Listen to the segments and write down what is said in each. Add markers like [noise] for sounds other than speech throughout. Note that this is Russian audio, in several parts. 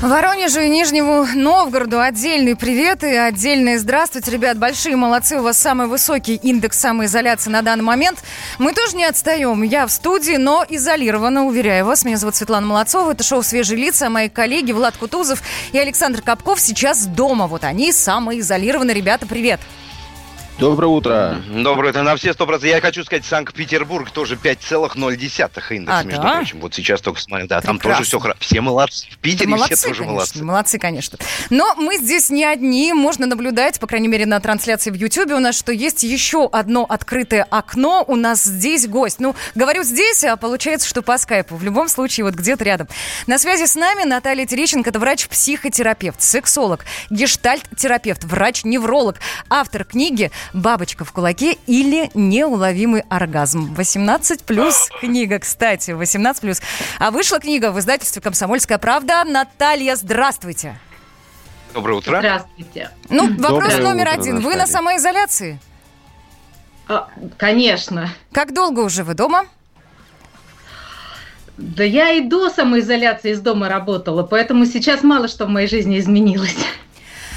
Воронежу и Нижнему Новгороду отдельный привет и отдельное здравствуйте, ребят. Большие молодцы, у вас самый высокий индекс самоизоляции на данный момент. Мы тоже не отстаем. Я в студии, но изолирована, уверяю вас. Меня зовут Светлана Молодцова. Это шоу «Свежие лица». Мои коллеги Влад Кутузов и Александр Капков сейчас дома. Вот они самоизолированы. Ребята, привет. Доброе утро. Доброе утро. На все сто процентов. Я хочу сказать, Санкт-Петербург тоже 5,0 индекс, А, между да? прочим. Вот сейчас только смотрю. Да, там Прекрасно. тоже все хорошо. Все молодцы. В Питере молодцы, все тоже конечно, молодцы. молодцы, конечно. Но мы здесь не одни. Можно наблюдать, по крайней мере, на трансляции в Ютьюбе у нас, что есть еще одно открытое окно. У нас здесь гость. Ну, говорю здесь, а получается, что по скайпу. В любом случае, вот где-то рядом. На связи с нами Наталья Терещенко. Это врач-психотерапевт, сексолог, гештальт-терапевт, врач-невролог, автор книги «Бабочка в кулаке» или «Неуловимый оргазм». 18 плюс книга, кстати, 18 плюс. А вышла книга в издательстве «Комсомольская правда». Наталья, здравствуйте. Доброе утро. Здравствуйте. Ну, Доброе вопрос номер утро, один. Вы Наталья. на самоизоляции? А, конечно. Как долго уже вы дома? Да я и до самоизоляции из дома работала, поэтому сейчас мало что в моей жизни изменилось.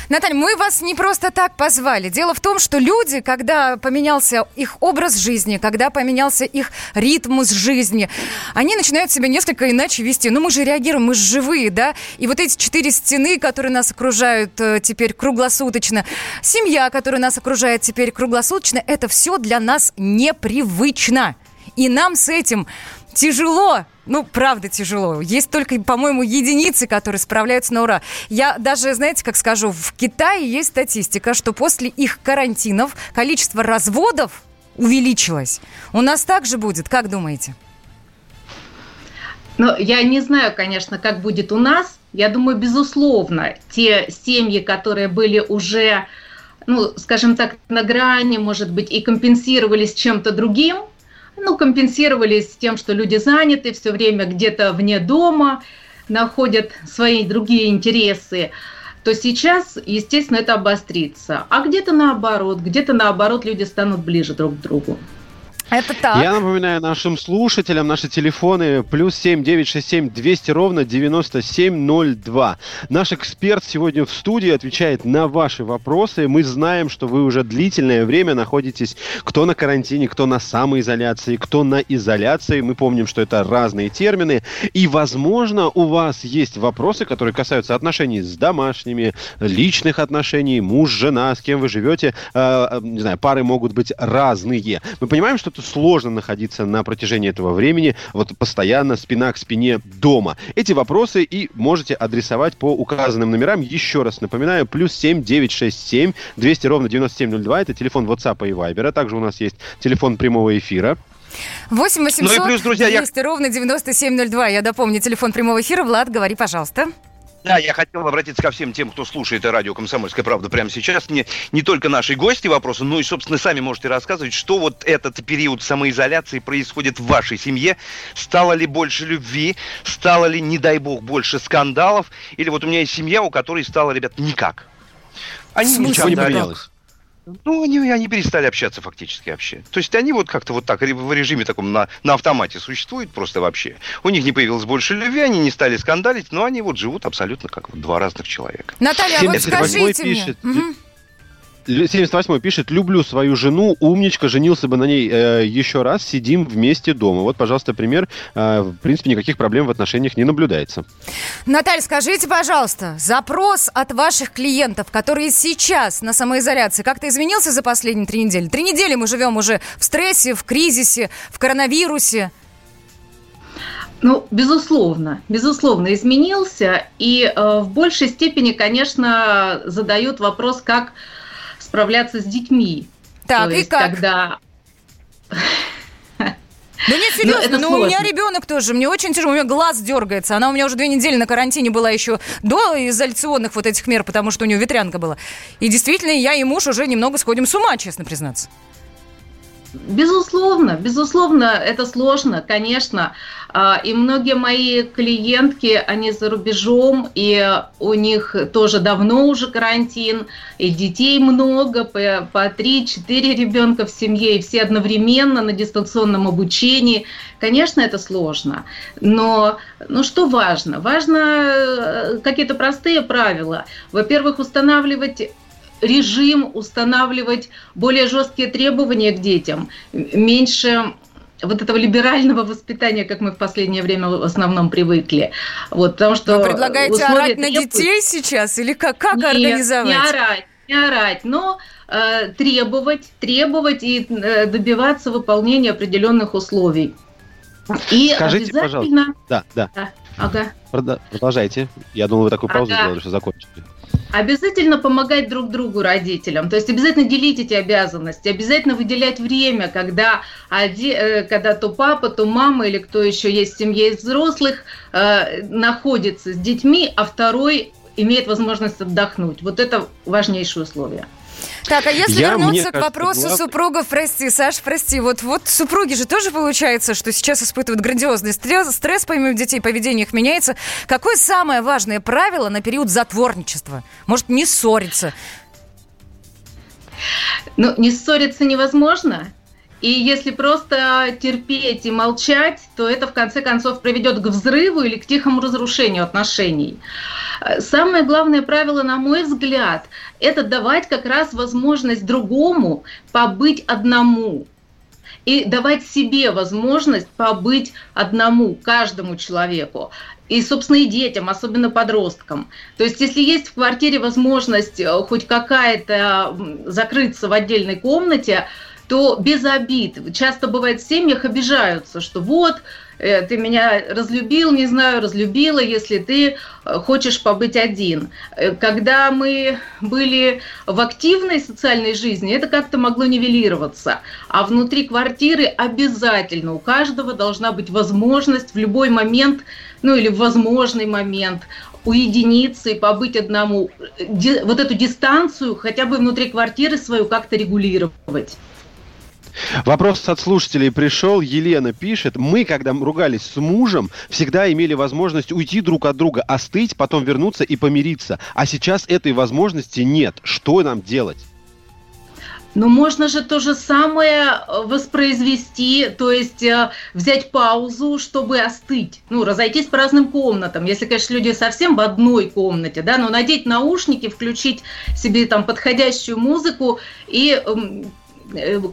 Наталья, мы вас не просто так позвали. Дело в том, что люди, когда поменялся их образ жизни, когда поменялся их ритм жизни, они начинают себя несколько иначе вести. Ну, мы же реагируем, мы же живые, да? И вот эти четыре стены, которые нас окружают э, теперь круглосуточно, семья, которая нас окружает теперь круглосуточно, это все для нас непривычно. И нам с этим тяжело. Ну, правда тяжело. Есть только, по-моему, единицы, которые справляются на ура. Я даже, знаете, как скажу, в Китае есть статистика, что после их карантинов количество разводов увеличилось. У нас также будет, как думаете? Но я не знаю, конечно, как будет у нас. Я думаю, безусловно, те семьи, которые были уже, ну, скажем так, на грани, может быть, и компенсировались чем-то другим, ну, компенсировались тем, что люди заняты все время где-то вне дома, находят свои другие интересы, то сейчас, естественно, это обострится. А где-то наоборот, где-то наоборот люди станут ближе друг к другу. Это так. Я напоминаю нашим слушателям наши телефоны плюс семь девять шесть семь двести ровно девяносто семь ноль два. Наш эксперт сегодня в студии отвечает на ваши вопросы. Мы знаем, что вы уже длительное время находитесь кто на карантине, кто на самоизоляции, кто на изоляции. Мы помним, что это разные термины. И, возможно, у вас есть вопросы, которые касаются отношений с домашними, личных отношений, муж, жена, с кем вы живете. Э, не знаю, пары могут быть разные. Мы понимаем, что это сложно находиться на протяжении этого времени, вот постоянно спина к спине дома. Эти вопросы и можете адресовать по указанным номерам. Еще раз напоминаю, плюс 7 967 200 ровно 9702. Это телефон WhatsApp и Viber. А также у нас есть телефон прямого эфира. 8 800 Ну и плюс, друзья, я- 200 ровно 9702. Я допомню телефон прямого эфира. Влад, говори, пожалуйста. Да, я хотел обратиться ко всем тем, кто слушает радио «Комсомольская правда» прямо сейчас. Не, не только наши гости вопросы, но и, собственно, сами можете рассказывать, что вот этот период самоизоляции происходит в вашей семье. Стало ли больше любви? Стало ли, не дай бог, больше скандалов? Или вот у меня есть семья, у которой стало, ребят, никак. Они Ничего не поменялось. Ну, они, они перестали общаться фактически вообще. То есть они вот как-то вот так в режиме таком на, на автомате существуют просто вообще. У них не появилось больше любви, они не стали скандалить, но они вот живут абсолютно как вот два разных человека. Наталья, а вот 78 скажите мне. пишет. Мгм. Лю- 78 пишет, люблю свою жену, умничка, женился бы на ней э, еще раз, сидим вместе дома. Вот, пожалуйста, пример. Э, в принципе, никаких проблем в отношениях не наблюдается. Наталья, скажите, пожалуйста, запрос от ваших клиентов, которые сейчас на самоизоляции, как-то изменился за последние три недели? Три недели мы живем уже в стрессе, в кризисе, в коронавирусе. Ну, безусловно, безусловно, изменился. И э, в большей степени, конечно, задают вопрос, как справляться с детьми. Так, То и есть, как? Когда... Да нет, [laughs] серьезно, ну, у меня сложно. ребенок тоже, мне очень тяжело, у меня глаз дергается. Она у меня уже две недели на карантине была еще до изоляционных вот этих мер, потому что у нее ветрянка была. И действительно, я и муж уже немного сходим с ума, честно признаться. Безусловно, безусловно, это сложно, конечно. А, и многие мои клиентки, они за рубежом, и у них тоже давно уже карантин, и детей много, по, по 3-4 ребенка в семье, и все одновременно на дистанционном обучении. Конечно, это сложно, но ну, что важно? Важно э, какие-то простые правила. Во-первых, устанавливать режим, устанавливать более жесткие требования к детям, меньше вот этого либерального воспитания, как мы в последнее время в основном привыкли. Вот, потому что Вы предлагаете орать требуют... на детей сейчас или как, как Нет, организовать? не орать, не орать, но э, требовать, требовать и э, добиваться выполнения определенных условий. И Скажите, пожалуйста. Да, да. да. Ага. Продолжайте. Я думал, вы такую паузу ага. сделали, что закончили. Обязательно помогать друг другу родителям, то есть обязательно делить эти обязанности, обязательно выделять время, когда, один, э, когда то папа, то мама или кто еще есть в семье из взрослых э, находится с детьми, а второй имеет возможность отдохнуть. Вот это важнейшее условие. Так, а если я, вернуться к вопросу глав... супругов, прости, Саш, прости, вот, вот супруги же тоже получается, что сейчас испытывают грандиозный стресс, стресс помимо детей, поведение их меняется. Какое самое важное правило на период затворничества? Может, не ссориться? Ну, не ссориться невозможно. И если просто терпеть и молчать, то это в конце концов приведет к взрыву или к тихому разрушению отношений. Самое главное правило, на мой взгляд, это давать как раз возможность другому побыть одному и давать себе возможность побыть одному, каждому человеку. И, собственно, и детям, особенно подросткам. То есть, если есть в квартире возможность э, хоть какая-то закрыться в отдельной комнате, то без обид. Часто бывает в семьях обижаются, что вот, э, ты меня разлюбил, не знаю, разлюбила, если ты э, хочешь побыть один. Э, когда мы были в активной социальной жизни, это как-то могло нивелироваться. А внутри квартиры обязательно у каждого должна быть возможность в любой момент, ну или в возможный момент уединиться и побыть одному. Вот эту дистанцию хотя бы внутри квартиры свою как-то регулировать. Вопрос от слушателей пришел. Елена пишет. Мы, когда ругались с мужем, всегда имели возможность уйти друг от друга, остыть, потом вернуться и помириться. А сейчас этой возможности нет. Что нам делать? Но можно же то же самое э, воспроизвести, то есть э, взять паузу, чтобы остыть, ну, разойтись по разным комнатам. Если, конечно, люди совсем в одной комнате, да, но надеть наушники, включить себе там подходящую музыку и Э,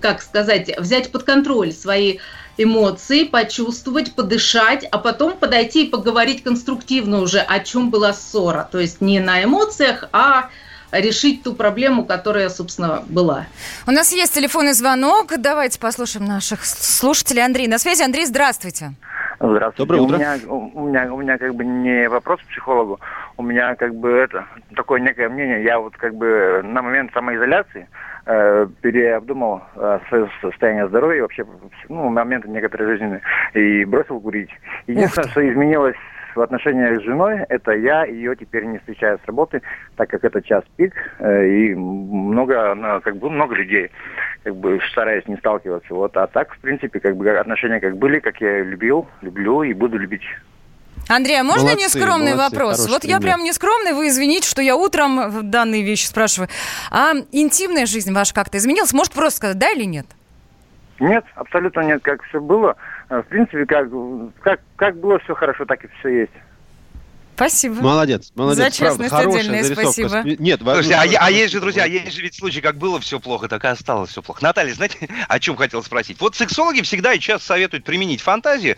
как сказать, взять под контроль свои эмоции, почувствовать, подышать, а потом подойти и поговорить конструктивно уже, о чем была ссора. То есть не на эмоциях, а решить ту проблему, которая, собственно, была. У нас есть телефонный звонок. Давайте послушаем наших слушателей. Андрей на связи. Андрей, здравствуйте. Здравствуйте. Доброе утро. У меня, у, меня, у меня как бы не вопрос к психологу, у меня как бы это такое некое мнение. Я вот как бы на момент самоизоляции э, переобдумал э, свое состояние здоровья и вообще ну, моменты некоторые жизненные и бросил курить. Единственное, что изменилось в отношениях с женой, это я ее теперь не встречаю с работы, так как это час пик, э, и много, как бы много людей, как бы стараюсь не сталкиваться. Вот, а так, в принципе, как бы отношения как были, как я любил, люблю и буду любить. Андрей, а можно молодцы, нескромный молодцы, вопрос? Вот пример. я прям нескромный, вы извините, что я утром данные вещи спрашиваю. А интимная жизнь ваша как-то изменилась? Может просто сказать, да или нет? Нет, абсолютно нет, как все было. В принципе, как, как, как было все хорошо, так и все есть. Спасибо. Молодец, молодец. За честность Правда, отдельное спасибо. Нет, Слушайте, а, а есть же, друзья, есть же ведь случаи, как было все плохо, так и осталось все плохо. Наталья, знаете, о чем хотел спросить? Вот сексологи всегда и часто советуют применить фантазию.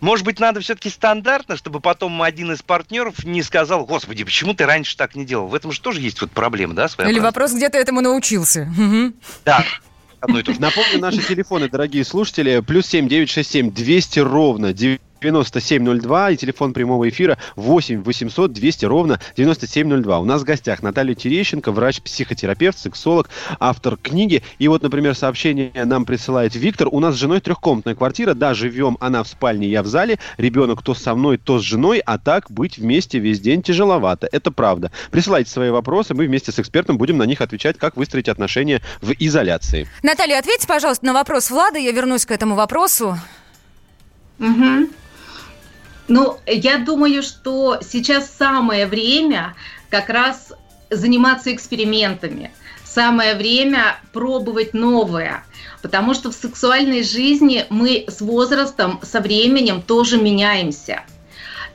Может быть, надо все-таки стандартно, чтобы потом один из партнеров не сказал, господи, почему ты раньше так не делал? В этом же тоже есть вот проблема, да, своя? Или вопрос, где ты этому научился? Да, одно и то же. Напомню наши телефоны, дорогие слушатели. Плюс семь девять шесть семь двести ровно 9702 и телефон прямого эфира 8 800 200 ровно 9702. У нас в гостях Наталья Терещенко, врач-психотерапевт, сексолог, автор книги. И вот, например, сообщение нам присылает Виктор. У нас с женой трехкомнатная квартира, да, живем она в спальне, я в зале, ребенок то со мной, то с женой, а так быть вместе весь день тяжеловато. Это правда. Присылайте свои вопросы, мы вместе с экспертом будем на них отвечать, как выстроить отношения в изоляции. Наталья, ответьте, пожалуйста, на вопрос Влада, я вернусь к этому вопросу. Угу. Ну, я думаю, что сейчас самое время как раз заниматься экспериментами. Самое время пробовать новое. Потому что в сексуальной жизни мы с возрастом, со временем тоже меняемся.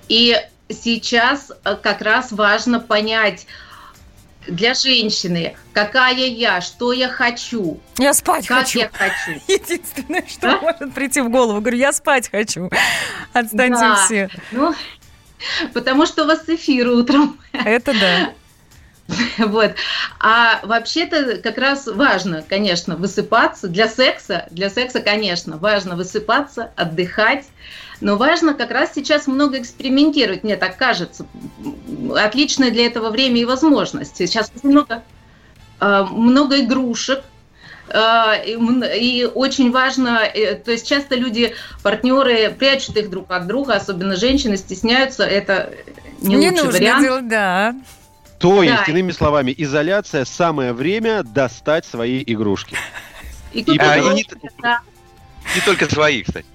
И сейчас э, как раз важно понять, для женщины, какая я, что я хочу. Я спать как хочу. я хочу. [laughs] Единственное, что а? может прийти в голову. Говорю, я спать хочу. Отстаньте да. все. Ну, потому что у вас эфир утром. Это да. [laughs] Вот. А вообще-то как раз важно, конечно, высыпаться. Для секса, для секса, конечно, важно высыпаться, отдыхать. Но важно как раз сейчас много экспериментировать, мне так кажется. Отличное для этого время и возможность. Сейчас много, э, много игрушек, э, и очень важно, э, то есть часто люди, партнеры прячут их друг от друга, особенно женщины стесняются, это не, не лучший вариант. Делать, да. То есть, да. иными словами, изоляция самое время достать свои игрушки. И, и, а, и не, да. не только свои, кстати.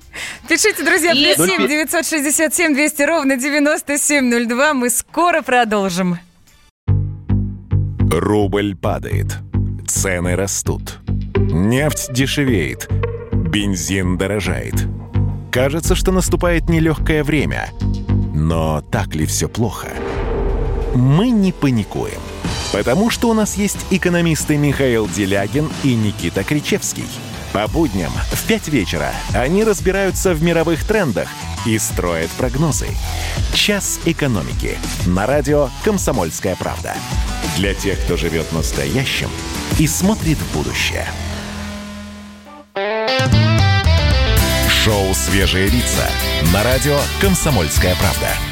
Пишите, друзья, плюс 7 967 200 ровно 9702. Мы скоро продолжим. Рубль падает. Цены растут. Нефть дешевеет. Бензин дорожает. Кажется, что наступает нелегкое время. Но так ли все плохо? Мы не паникуем. Потому что у нас есть экономисты Михаил Делягин и Никита Кричевский – по будням в 5 вечера они разбираются в мировых трендах и строят прогнозы. «Час экономики» на радио «Комсомольская правда». Для тех, кто живет настоящим и смотрит в будущее. Шоу «Свежие лица» на радио «Комсомольская правда».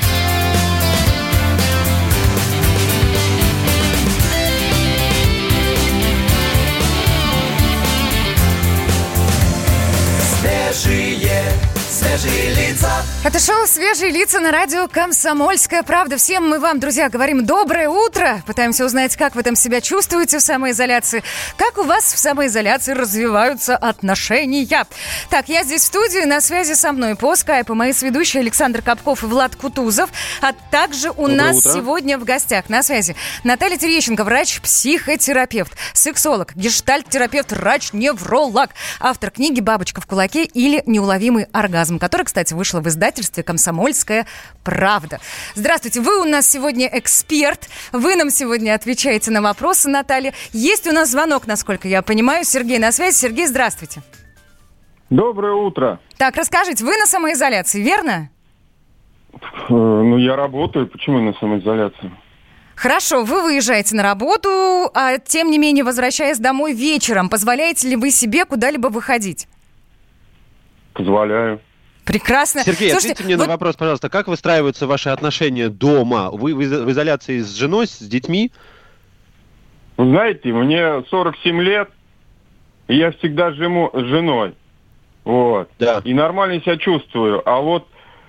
yeah. Свежие лица. Это шоу «Свежие лица» на радио «Комсомольская правда». Всем мы вам, друзья, говорим доброе утро. Пытаемся узнать, как вы там себя чувствуете в самоизоляции. Как у вас в самоизоляции развиваются отношения. Так, я здесь в студии, на связи со мной по скайпу мои сведущие Александр Капков и Влад Кутузов. А также у доброе нас утро. сегодня в гостях на связи Наталья Терещенко, врач-психотерапевт, сексолог, гештальт-терапевт, врач-невролог, автор книги «Бабочка в кулаке» или «Неуловимый оргазм», который, кстати, вышла в издательстве «Комсомольская правда». Здравствуйте, вы у нас сегодня эксперт, вы нам сегодня отвечаете на вопросы, Наталья. Есть у нас звонок, насколько я понимаю. Сергей на связи. Сергей, здравствуйте. Доброе утро. Так, расскажите, вы на самоизоляции, верно? Э, ну, я работаю. Почему на самоизоляции? Хорошо, вы выезжаете на работу, а тем не менее, возвращаясь домой вечером, позволяете ли вы себе куда-либо выходить? Позволяю. Прекрасно. Сергей, Слушайте, ответьте мне вот... на вопрос, пожалуйста, как выстраиваются ваши отношения дома? Вы в изоляции с женой, с детьми? Вы знаете, мне 47 лет, и я всегда живу с женой. Вот. Да. И нормально себя чувствую. А вот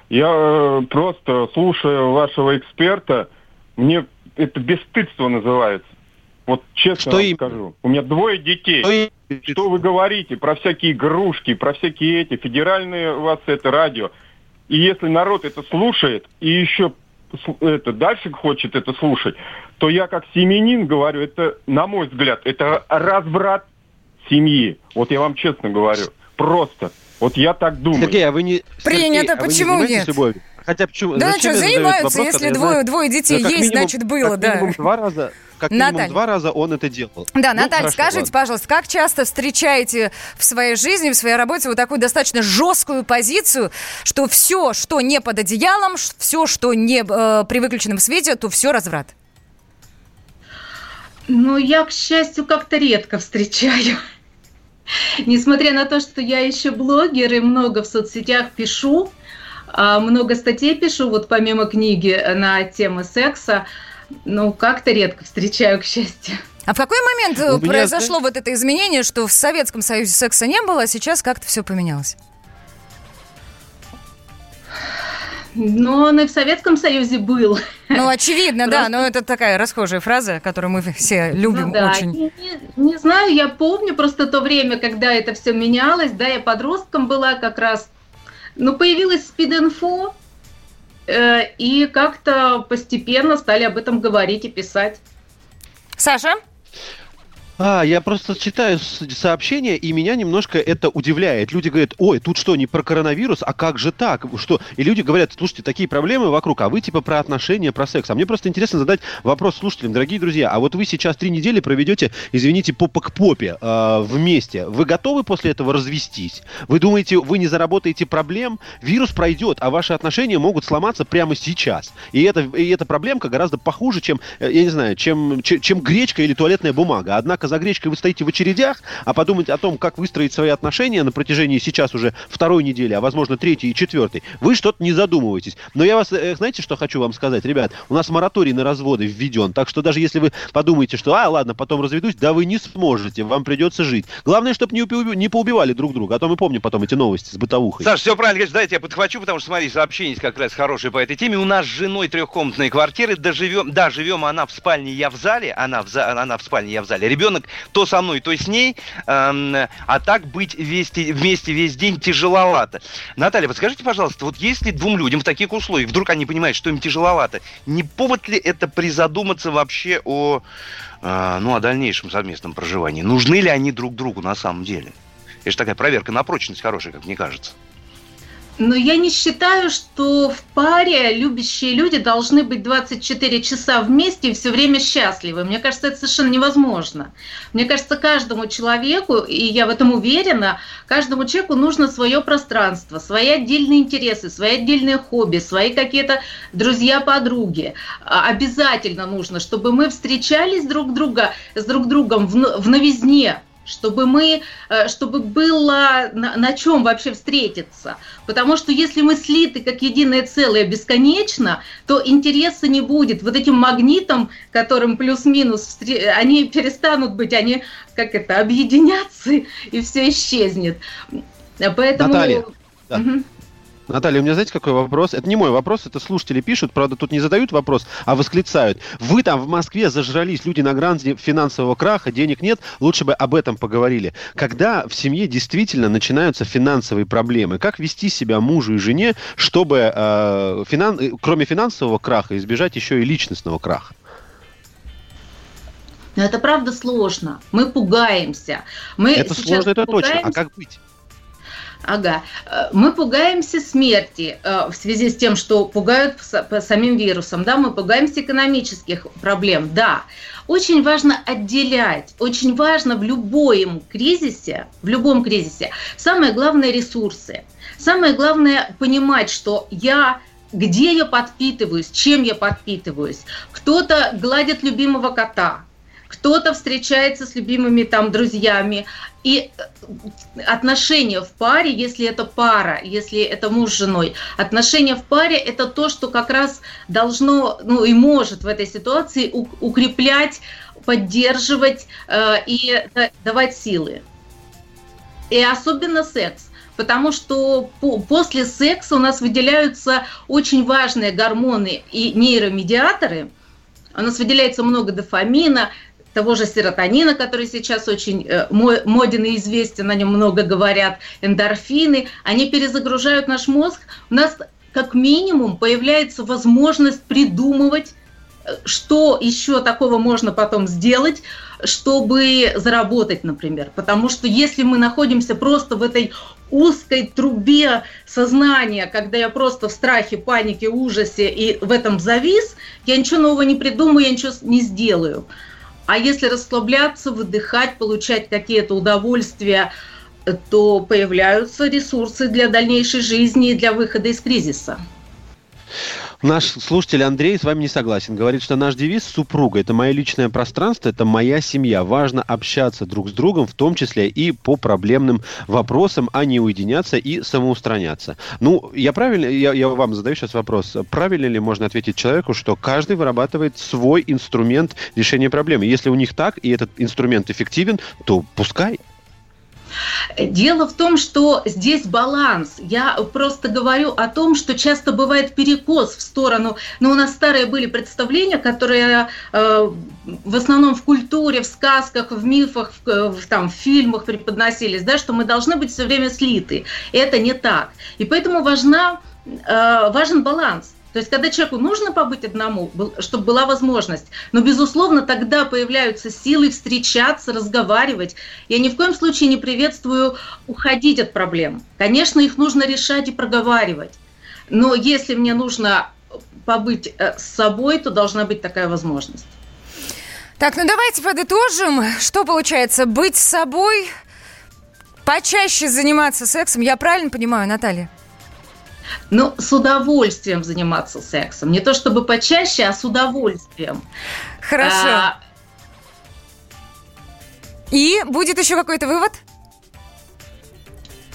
я э, просто слушаю вашего эксперта, мне это бесстыдство называется. Вот честно что вам им... скажу. У меня двое детей. Что, им... что вы говорите про всякие игрушки, про всякие эти федеральные у вас это радио. И если народ это слушает и еще это дальше хочет это слушать, то я как семенин говорю, это, на мой взгляд, это разврат семьи. Вот я вам честно говорю. Просто. Вот я так думаю. Сергей, а вы не... Принято, Сергей, почему а вы не нет? Любовью? Хотя почему? Да, что, занимаются, если двое, двое детей есть, минимум, значит, было, как да. Минимум два раза, как Наталья. минимум два раза он это делал. Да, ну, Наталья, хорошо, скажите, ладно. пожалуйста, как часто встречаете в своей жизни, в своей работе вот такую достаточно жесткую позицию, что все, что не под одеялом, все, что не э, при выключенном свете, то все разврат? Ну, я, к счастью, как-то редко встречаю. [laughs] Несмотря на то, что я еще блогер и много в соцсетях пишу, много статей пишу, вот помимо книги на темы секса, ну, как-то редко встречаю, к счастью. А в какой момент У меня, произошло знаешь- вот это изменение, что в Советском Союзе секса не было, а сейчас как-то все поменялось? Но он и в Советском Союзе был. Ну, очевидно, да, Просто- но это такая расхожая фраза, которую мы все любим Ну да, очень. Не, не- не знаю, я помню просто то время, когда это все менялось, да, я подростком была как раз, ну, появилась спид-инфо, э, и как-то постепенно стали об этом говорить и писать. Саша? А, я просто читаю сообщения, и меня немножко это удивляет. Люди говорят, ой, тут что, не про коронавирус, а как же так? Что? И люди говорят, слушайте, такие проблемы вокруг, а вы типа про отношения, про секс. А мне просто интересно задать вопрос слушателям, дорогие друзья, а вот вы сейчас три недели проведете, извините, попа к попе э, вместе. Вы готовы после этого развестись? Вы думаете, вы не заработаете проблем? Вирус пройдет, а ваши отношения могут сломаться прямо сейчас. И, это, и эта проблемка гораздо похуже, чем, э, я не знаю, чем, чем, чем гречка или туалетная бумага. Однако за гречкой вы стоите в очередях, а подумать о том, как выстроить свои отношения на протяжении сейчас уже второй недели, а возможно третьей и четвертой, вы что-то не задумываетесь. Но я вас, э, знаете, что хочу вам сказать, ребят? У нас мораторий на разводы введен, так что даже если вы подумаете, что, а, ладно, потом разведусь, да вы не сможете, вам придется жить. Главное, чтобы не, не поубивали друг друга, а то мы помним потом эти новости с бытовухой. Саш, все правильно говоришь, дайте я подхвачу, потому что, смотри, сообщение как раз хорошее по этой теме. У нас с женой трехкомнатные квартиры, да живем, да, живем она в спальне, я в зале, она в, за, она в спальне, я в зале. Ребенок то со мной, то с ней, эм, а так быть вместе, вместе весь день тяжеловато. Наталья, подскажите, пожалуйста, вот если двум людям в таких условиях, вдруг они понимают, что им тяжеловато, не повод ли это призадуматься вообще о, э, ну, о дальнейшем совместном проживании? Нужны ли они друг другу на самом деле? Это же такая проверка на прочность хорошая, как мне кажется. Но я не считаю, что в паре любящие люди должны быть 24 часа вместе и все время счастливы. Мне кажется, это совершенно невозможно. Мне кажется, каждому человеку, и я в этом уверена, каждому человеку нужно свое пространство, свои отдельные интересы, свои отдельные хобби, свои какие-то друзья-подруги. А, Обязательно нужно, чтобы мы встречались друг друга с друг другом в, в новизне, чтобы мы, э, чтобы было на, на чем вообще встретиться. Потому что если мы слиты как единое целое бесконечно, то интереса не будет. Вот этим магнитом, которым плюс-минус, они перестанут быть, они как это, объединятся, и все исчезнет. Поэтому... Наталья, да. Мгм. Наталья, у меня знаете, какой вопрос? Это не мой вопрос, это слушатели пишут. Правда, тут не задают вопрос, а восклицают. Вы там в Москве зажрались, люди на грани финансового краха, денег нет. Лучше бы об этом поговорили. Когда в семье действительно начинаются финансовые проблемы, как вести себя мужу и жене, чтобы э, финан... кроме финансового краха избежать еще и личностного краха? Но это правда сложно. Мы пугаемся. Мы это сложно, это точно. А как быть? Ага. Э, Мы пугаемся смерти э, в связи с тем, что пугают самим вирусом, да, мы пугаемся экономических проблем, да. Очень важно отделять, очень важно в любом кризисе, в любом кризисе, самое главное ресурсы. Самое главное понимать, что я где я подпитываюсь, чем я подпитываюсь. Кто-то гладит любимого кота, кто-то встречается с любимыми там друзьями. И э, отношения в паре, если это пара, если это муж с женой, отношения в паре это то, что как раз должно, ну и может в этой ситуации укреплять, поддерживать э, и да- давать силы. И особенно секс. Потому что по- после секса у нас выделяются очень важные гормоны и нейромедиаторы. У нас выделяется много дофамина, того же серотонина, который сейчас очень э, мо- моден и известен, о нем много говорят, эндорфины, они перезагружают наш мозг. У нас как минимум появляется возможность придумывать, э, что еще такого можно потом сделать, чтобы заработать, например. Потому что если мы находимся просто в этой узкой трубе сознания, когда я просто в страхе, панике, ужасе и в этом завис, я ничего нового не придумаю, я ничего не сделаю. А если расслабляться, выдыхать, получать какие-то удовольствия, то появляются ресурсы для дальнейшей жизни и для выхода из кризиса. Наш слушатель Андрей с вами не согласен. Говорит, что наш девиз «Супруга» — это мое личное пространство, это моя семья. Важно общаться друг с другом, в том числе и по проблемным вопросам, а не уединяться и самоустраняться. Ну, я правильно, я, я вам задаю сейчас вопрос. Правильно ли можно ответить человеку, что каждый вырабатывает свой инструмент решения проблемы? Если у них так, и этот инструмент эффективен, то пускай. Дело в том, что здесь баланс. Я просто говорю о том, что часто бывает перекос в сторону. Но у нас старые были представления, которые э, в основном в культуре, в сказках, в мифах, в, в, там, в фильмах преподносились, да, что мы должны быть все время слиты. Это не так. И поэтому важна, э, важен баланс. То есть, когда человеку нужно побыть одному, чтобы была возможность, но, безусловно, тогда появляются силы встречаться, разговаривать. Я ни в коем случае не приветствую уходить от проблем. Конечно, их нужно решать и проговаривать. Но если мне нужно побыть э, с собой, то должна быть такая возможность. Так, ну давайте подытожим. Что получается? Быть с собой, почаще заниматься сексом. Я правильно понимаю, Наталья? Ну, с удовольствием заниматься сексом. Не то чтобы почаще, а с удовольствием. Хорошо. А... И будет еще какой-то вывод?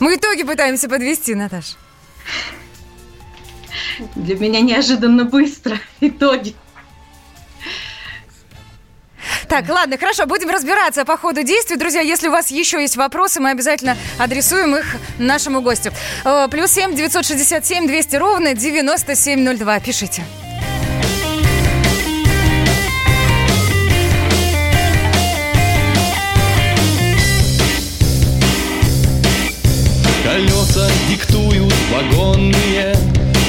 Мы итоги пытаемся подвести, Наташа. Для меня неожиданно быстро [laughs] итоги. Так, ладно, хорошо, будем разбираться по ходу действий. Друзья, если у вас еще есть вопросы, мы обязательно адресуем их нашему гостю. Э, плюс семь девятьсот шестьдесят семь двести ровно девяносто семь ноль два. Пишите. Колеса диктуют вагонные,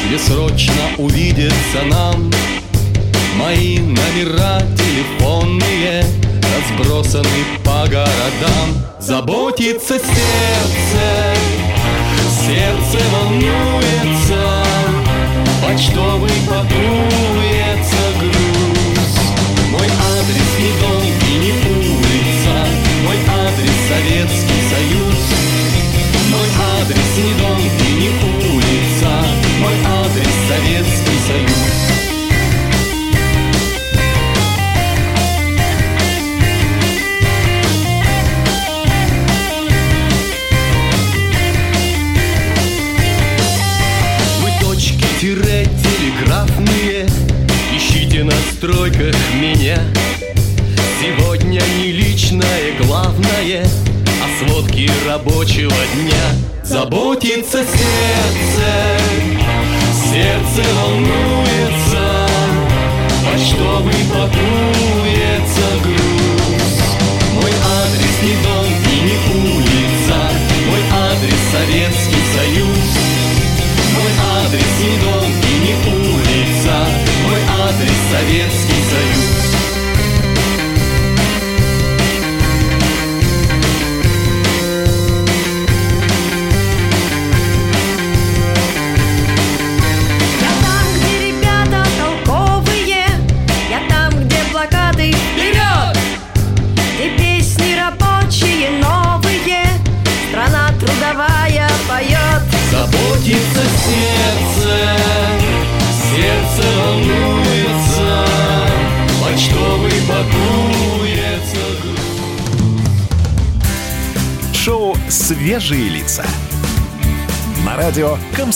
где срочно увидеться нам – Мои номера Разбросаны по городам. Заботится сердце. Сердце волнуется. Почтовый пакуется рабочего дня. Заботится сердце Сердце волнуется Почтовый пакуется груз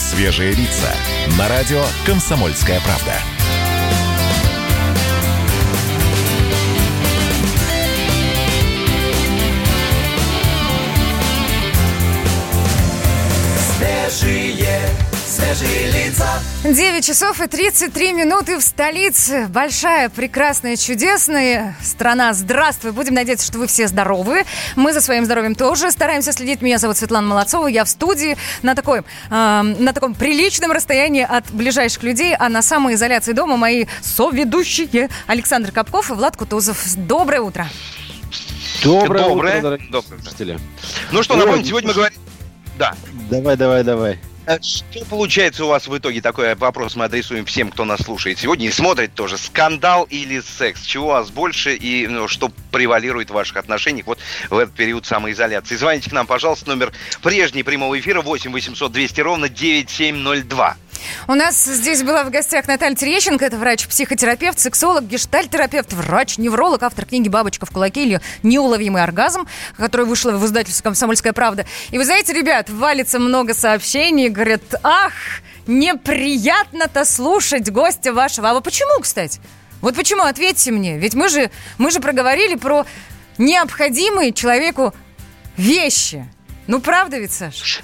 «Свежие лица» на радио «Комсомольская правда». Свежие лица. 9 часов и 33 минуты в столице. Большая, прекрасная, чудесная страна. Здравствуй. Будем надеяться, что вы все здоровы. Мы за своим здоровьем тоже стараемся следить. Меня зовут Светлана Молодцова. Я в студии на, такой, э, на таком приличном расстоянии от ближайших людей, а на самоизоляции дома мои соведущие Александр Капков и Влад Кутузов. Доброе утро. Доброе, Доброе. утро, дорогие Доброе. слушатели. Ну что, напомню, сегодня мы говорим... Да. Давай, давай, давай. А Что получается у вас в итоге? Такой вопрос мы адресуем всем, кто нас слушает сегодня и смотрит тоже. Скандал или секс? Чего у вас больше и ну, что превалирует в ваших отношениях вот в этот период самоизоляции? Звоните к нам, пожалуйста, номер прежний прямого эфира 8 800 200 ровно 9702. У нас здесь была в гостях Наталья Терещенко, это врач-психотерапевт, сексолог, гештальтерапевт, врач-невролог, автор книги «Бабочка в кулаке» или «Неуловимый оргазм», которая вышла в издательстве «Комсомольская правда». И вы знаете, ребят, валится много сообщений, говорят, ах, неприятно-то слушать гостя вашего. А вы почему, кстати? Вот почему, ответьте мне. Ведь мы же, мы же проговорили про необходимые человеку вещи. Ну, правда ведь, Саша?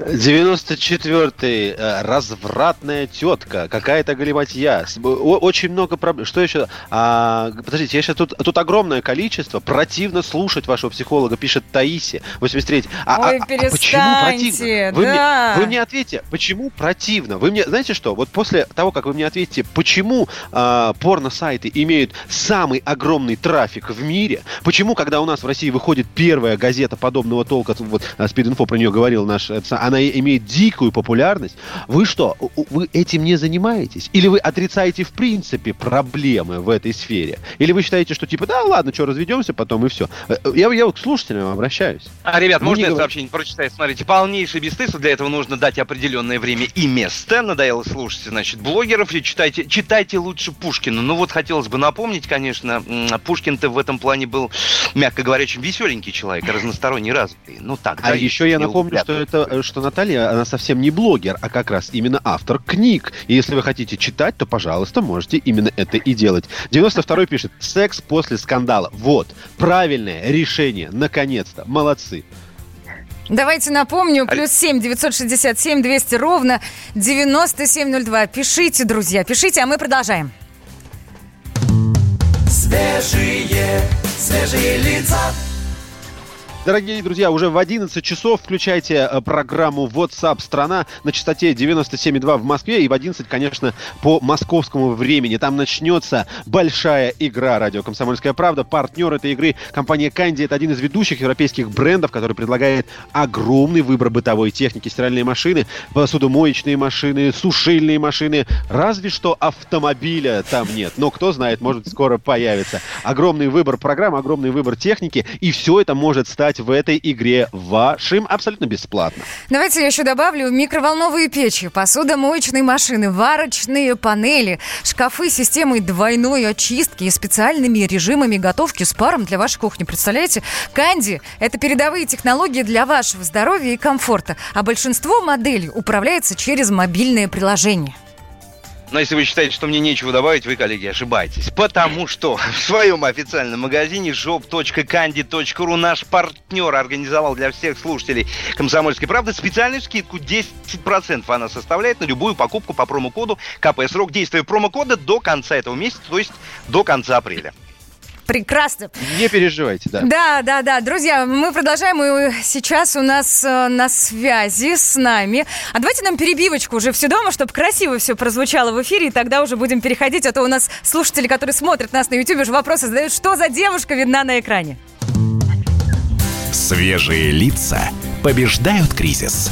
94-й. э, Развратная тетка. Какая-то галиматья. Очень много проблем. Что еще? А, подождите, я сейчас тут, тут огромное количество. Противно слушать вашего психолога, пишет Таисия. 83 а, Ой, а- а почему противно? Вы, да. мне, вы мне ответьте, почему противно? Вы мне, знаете что, вот после того, как вы мне ответите, почему а, порно-сайты имеют самый огромный трафик в мире, почему, когда у нас в России выходит первая газета подобного толка, вот а, Спид-инфо про нее говорил наш, это, она имеет дикую популярность, вы что, вы этим не занимаетесь? Или вы отрицаете в принципе проблемы в этой сфере? Или вы считаете, что типа, да, ладно, что, разведемся потом и все? Я, я вот к слушателям обращаюсь. А, ребят, Вы можно не это говор- сообщение прочитать? Смотрите, полнейшее бесстыдство. Для этого нужно дать определенное время и место. Надоело слушать, значит, блогеров. И читайте, читайте лучше Пушкина. Ну вот хотелось бы напомнить, конечно, Пушкин-то в этом плане был, мягко говоря, очень веселенький человек, разносторонне развитый. Ну так, А да, еще я не напомню, что это, э, что Наталья, она совсем не блогер, а как раз именно автор книг. И если вы хотите читать, то, пожалуйста, можете именно это и делать. 92-й пишет, секс после скандала. Вот, правильное решение, наконец-то, молодцы. Давайте напомню, плюс 7 967 200 ровно 9702. Пишите, друзья, пишите, а мы продолжаем. Свежие, свежие лица. Дорогие друзья, уже в 11 часов включайте э, программу WhatsApp страна на частоте 97,2 в Москве и в 11, конечно, по московскому времени. Там начнется большая игра «Радио Комсомольская правда». Партнер этой игры – компания «Канди». Это один из ведущих европейских брендов, который предлагает огромный выбор бытовой техники. Стиральные машины, посудомоечные машины, сушильные машины. Разве что автомобиля там нет. Но кто знает, может скоро появится. Огромный выбор программ, огромный выбор техники. И все это может стать в этой игре вашим абсолютно бесплатно. Давайте я еще добавлю микроволновые печи, посудомоечные машины, варочные панели, шкафы с системой двойной очистки и специальными режимами готовки с паром для вашей кухни. Представляете? Канди – это передовые технологии для вашего здоровья и комфорта, а большинство моделей управляется через мобильное приложение. Но если вы считаете, что мне нечего добавить, вы, коллеги, ошибаетесь. Потому что в своем официальном магазине shop.candy.ru наш партнер организовал для всех слушателей «Комсомольской правды» специальную скидку 10% она составляет на любую покупку по промокоду КП. Срок действия промокода до конца этого месяца, то есть до конца апреля. Прекрасно. Не переживайте, да. Да, да, да. Друзья, мы продолжаем. И сейчас у нас э, на связи с нами. А давайте нам перебивочку уже все дома, чтобы красиво все прозвучало в эфире, и тогда уже будем переходить. А то у нас слушатели, которые смотрят нас на YouTube, уже вопросы задают, что за девушка видна на экране. Свежие лица побеждают кризис.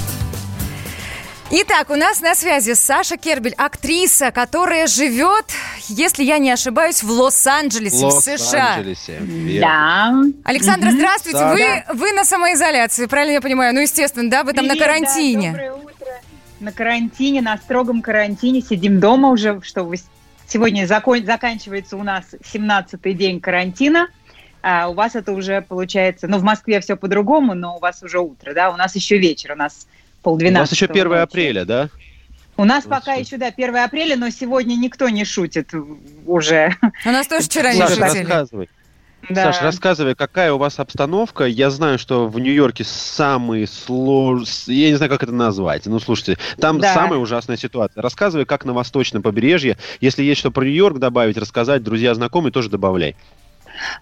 Итак, у нас на связи Саша Кербель, актриса, которая живет, если я не ошибаюсь, в Лос-Анджелесе, в США. Да. Александра, здравствуйте. Да. Вы, вы на самоизоляции, правильно я понимаю? Ну, естественно, да, вы там на Привет, да, карантине. доброе утро. На карантине, на строгом карантине. Сидим дома уже, что вы- сегодня закон- заканчивается у нас 17-й день карантина. А у вас это уже получается, ну, в Москве все по-другому, но у вас уже утро, да? У нас еще вечер, у нас У полдвенадцатого. вас еще 1 ночи. апреля, да? У нас Ну, пока еще, да, 1 апреля, но сегодня никто не шутит уже. У нас тоже вчера не Саша, шутили. рассказывай. Да. Саш, рассказывай, какая у вас обстановка? Я знаю, что в Нью-Йорке самый сложный... Я не знаю, как это назвать. Ну, слушайте, там Да. самая ужасная ситуация. Рассказывай, как на восточном побережье. Если есть что про Нью-Йорк добавить, рассказать, друзья, знакомые, тоже добавляй.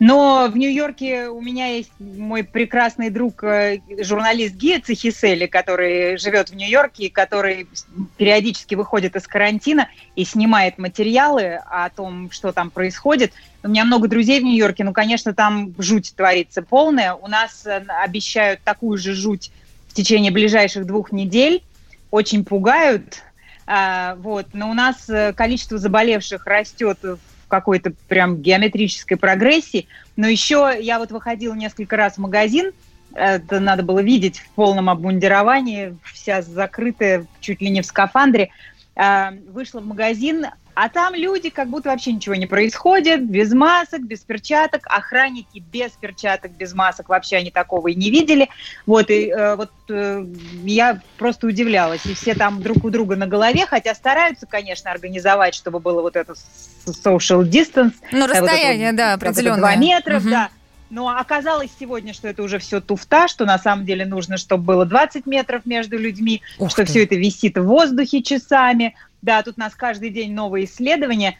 Но в Нью-Йорке у меня есть мой прекрасный друг, э, журналист Гия Цехисели, который живет в Нью-Йорке, который периодически выходит из карантина и снимает материалы о том, что там происходит. У меня много друзей в Нью-Йорке, ну, конечно, там жуть творится полная. У нас э, обещают такую же жуть в течение ближайших двух недель. Очень пугают. А, вот. Но у нас э, количество заболевших растет в какой-то прям геометрической прогрессии. Но еще я вот выходила несколько раз в магазин, это надо было видеть в полном обмундировании, вся закрытая, чуть ли не в скафандре. А, Вышла в магазин, а там люди, как будто вообще ничего не происходит, без масок, без перчаток, охранники без перчаток, без масок, вообще они такого и не видели. Вот, и э, вот э, я просто удивлялась. И все там друг у друга на голове, хотя стараются, конечно, организовать, чтобы было вот это social distance. Ну, э, вот это расстояние, да, определенное. Два метра, Мгм. да. Но оказалось сегодня, что это уже все туфта, что на самом деле нужно, чтобы было 20 метров между людьми, Ух что ты. все это висит в воздухе часами. Да, тут у нас каждый день новые исследования.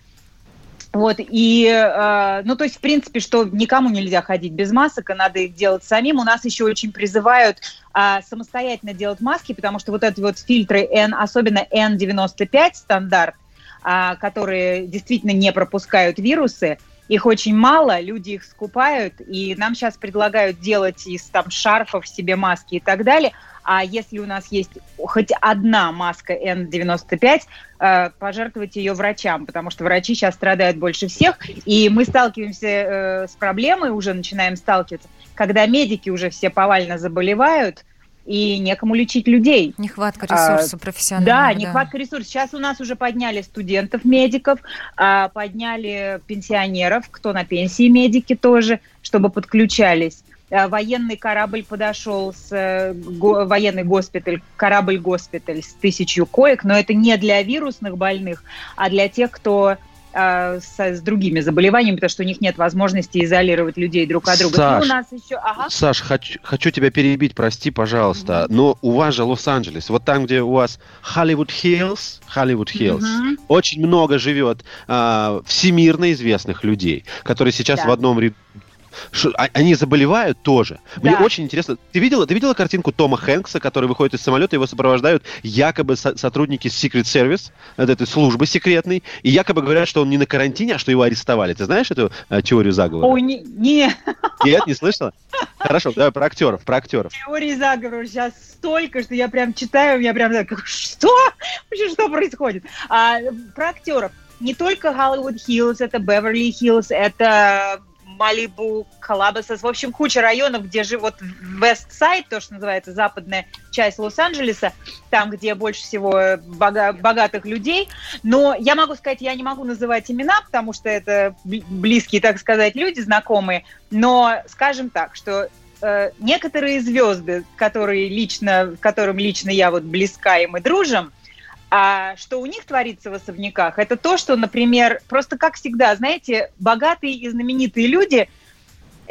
Вот, и, э, ну, то есть, в принципе, что никому нельзя ходить без масок, и надо их делать самим. У нас еще очень призывают а, самостоятельно делать маски, потому что вот эти вот фильтры N, особенно N95 стандарт, а, которые действительно не пропускают вирусы, их очень мало, люди их скупают, и нам сейчас предлагают делать из там шарфов себе маски и так далее. А если у нас есть хоть одна маска N95, э, пожертвовать ее врачам, потому что врачи сейчас страдают больше всех, и мы сталкиваемся э, с проблемой, уже начинаем сталкиваться, когда медики уже все повально заболевают, и некому лечить людей. Нехватка А, ресурсов профессиональных. Да, нехватка ресурсов. Сейчас у нас уже подняли студентов, медиков, а, подняли пенсионеров, кто на пенсии медики тоже, чтобы подключались. А, Военный корабль подошел с э, го- военный госпиталь, корабль-госпиталь с тысячью коек, но это не для вирусных больных, а для тех, кто а, со- с другими заболеваниями, потому что у них нет возможности изолировать людей друг от друга. И Саш, у нас еще, ага. Саш, хочу, хочу тебя перебить, прости, пожалуйста, но у вас же Лос-Анджелес, вот там, где у вас Hollywood Hills, Hollywood Hills, Мгм. очень много живет а, всемирно известных людей, которые сейчас Да. в одном ряду. Ш- а- Они заболевают тоже. Мне Да. очень интересно. Ты видела, ты видела картинку Тома Хэнкса, который выходит из самолета, его сопровождают якобы со- сотрудники Secret Service, от этой службы секретной, и якобы говорят, что он не на карантине, а что его арестовали. Ты знаешь эту э, теорию заговора? Ой, не, не, Нет, не слышала? Хорошо, давай про актеров, про актеров. теории заговора сейчас столько, что я прям читаю, у меня прям так, [laughs] что? Вообще, что происходит? А, про актеров. Не только Hollywood Hills, это Беверли Хиллз, это Малибу, Калабасас, в общем, куча районов, где живут Side, то, что называется западная часть Лос-Анджелеса, там, где больше всего бога- богатых людей. Но я могу сказать, я не могу называть имена, потому что это бли- близкие, так сказать, люди, знакомые. Но скажем так, что э, некоторые звезды, которые лично, которым лично я вот близка, и мы дружим, а что у них творится в особняках, это то, что, например, просто как всегда, знаете, богатые и знаменитые люди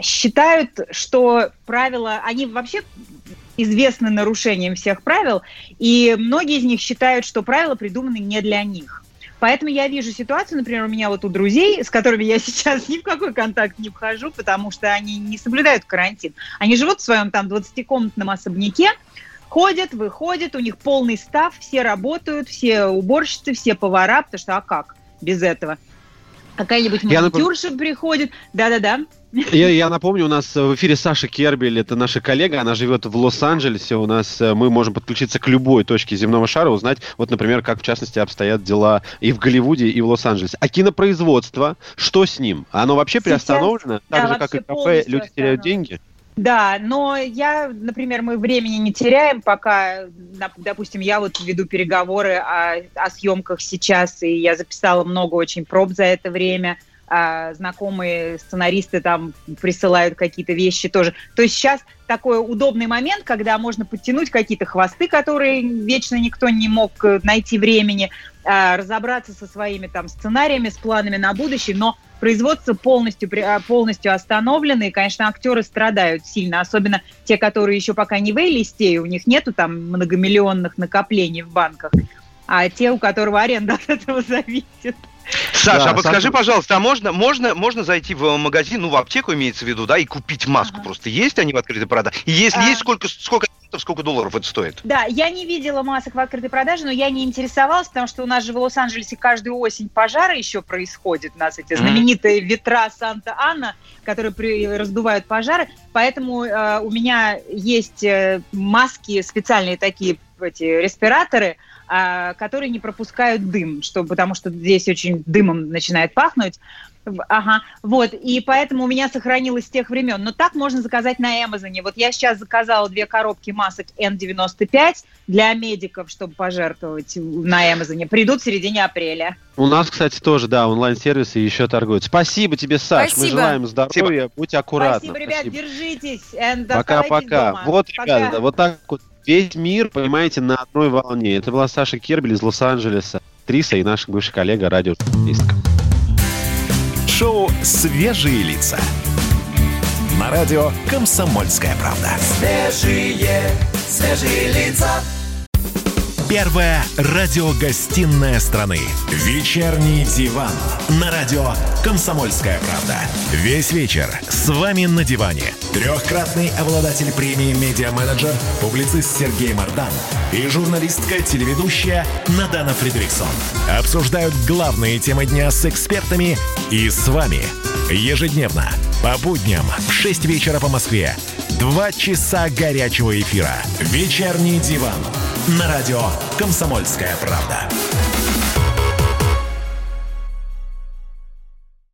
считают, что правила, они вообще известны нарушением всех правил, и многие из них считают, что правила придуманы не для них. Поэтому я вижу ситуацию, например, у меня вот у друзей, с которыми я [laughs] сейчас ни в какой контакт не вхожу, потому что они не соблюдают карантин. Они живут в своем там 20-комнатном особняке, ходят, выходят, у них полный став, все работают, все уборщицы, все повара, потому что а как без этого? Какая-нибудь Я напом- приходит, да-да-да. Я, я напомню, у нас в эфире Саша Кербель, это наша коллега, она живет в Лос-Анджелесе, у нас э, мы можем подключиться к любой точке земного шара, узнать, вот, например, как в частности обстоят дела и в Голливуде, и в Лос-Анджелесе. А кинопроизводство, что с ним? Оно вообще Сейчас- приостановлено? да, Так же, как и кафе, люди теряют деньги? Да, но я, например, мы времени не теряем, пока, допустим, я вот веду переговоры о, о съемках сейчас, и я записала много очень проб за это время. А, знакомые сценаристы там присылают какие-то вещи тоже. То есть сейчас такой удобный момент, когда можно подтянуть какие-то хвосты, которые вечно никто не мог э, найти времени, а, разобраться со своими там сценариями, с планами на будущее, но производство полностью, а, полностью остановлено, и, конечно, актеры страдают сильно, особенно те, которые еще пока не в листе, у них нету там многомиллионных накоплений в банках, а те, у которого аренда от этого зависит. Саша, да, а подскажи, Саша... пожалуйста, а можно, можно, можно зайти в магазин, ну, в аптеку имеется в виду, да, и купить маску ага. просто? Есть они в открытой продаже? И если а... есть, сколько, сколько сколько долларов это стоит? Да, я не видела масок в открытой продаже, но я не интересовалась, потому что у нас же в Лос-Анджелесе каждую осень пожары еще происходят. У нас эти знаменитые ветра Санта-Ана, которые при, раздувают пожары. Поэтому э, у меня есть э, маски специальные такие, эти респираторы, которые не пропускают дым, что, потому что здесь очень дымом начинает пахнуть. Ага, вот, и поэтому у меня сохранилось с тех времен. Но так можно заказать на Амазоне. Вот я сейчас заказала две коробки масок N95 для медиков, чтобы пожертвовать на Амазоне. Придут в середине апреля. У нас, кстати, тоже, да, онлайн-сервисы еще торгуют. Спасибо тебе, Саш. Спасибо. Мы желаем здоровья. Спасибо. Будь аккуратна. Спасибо, ребят, Спасибо. держитесь. Пока-пока. Вот, Пока. ребята, вот так вот весь мир, понимаете, на одной волне. Это была Саша Кербель из Лос-Анджелеса, актриса и наш бывший коллега радиожурналистка. Шоу «Свежие лица». На радио «Комсомольская правда». Свежие, свежие лица. Первая радиогостинная страны. Вечерний диван. На радио «Комсомольская правда». Весь вечер с вами на диване. Трехкратный обладатель премии «Медиа-менеджер», публицист Сергей Мардан и журналистка-телеведущая Надана Фридриксон. Обсуждают главные темы дня с экспертами и с вами. Ежедневно, по будням в 6 вечера по Москве. Два часа горячего эфира. Вечерний диван. На радио «Комсомольская правда».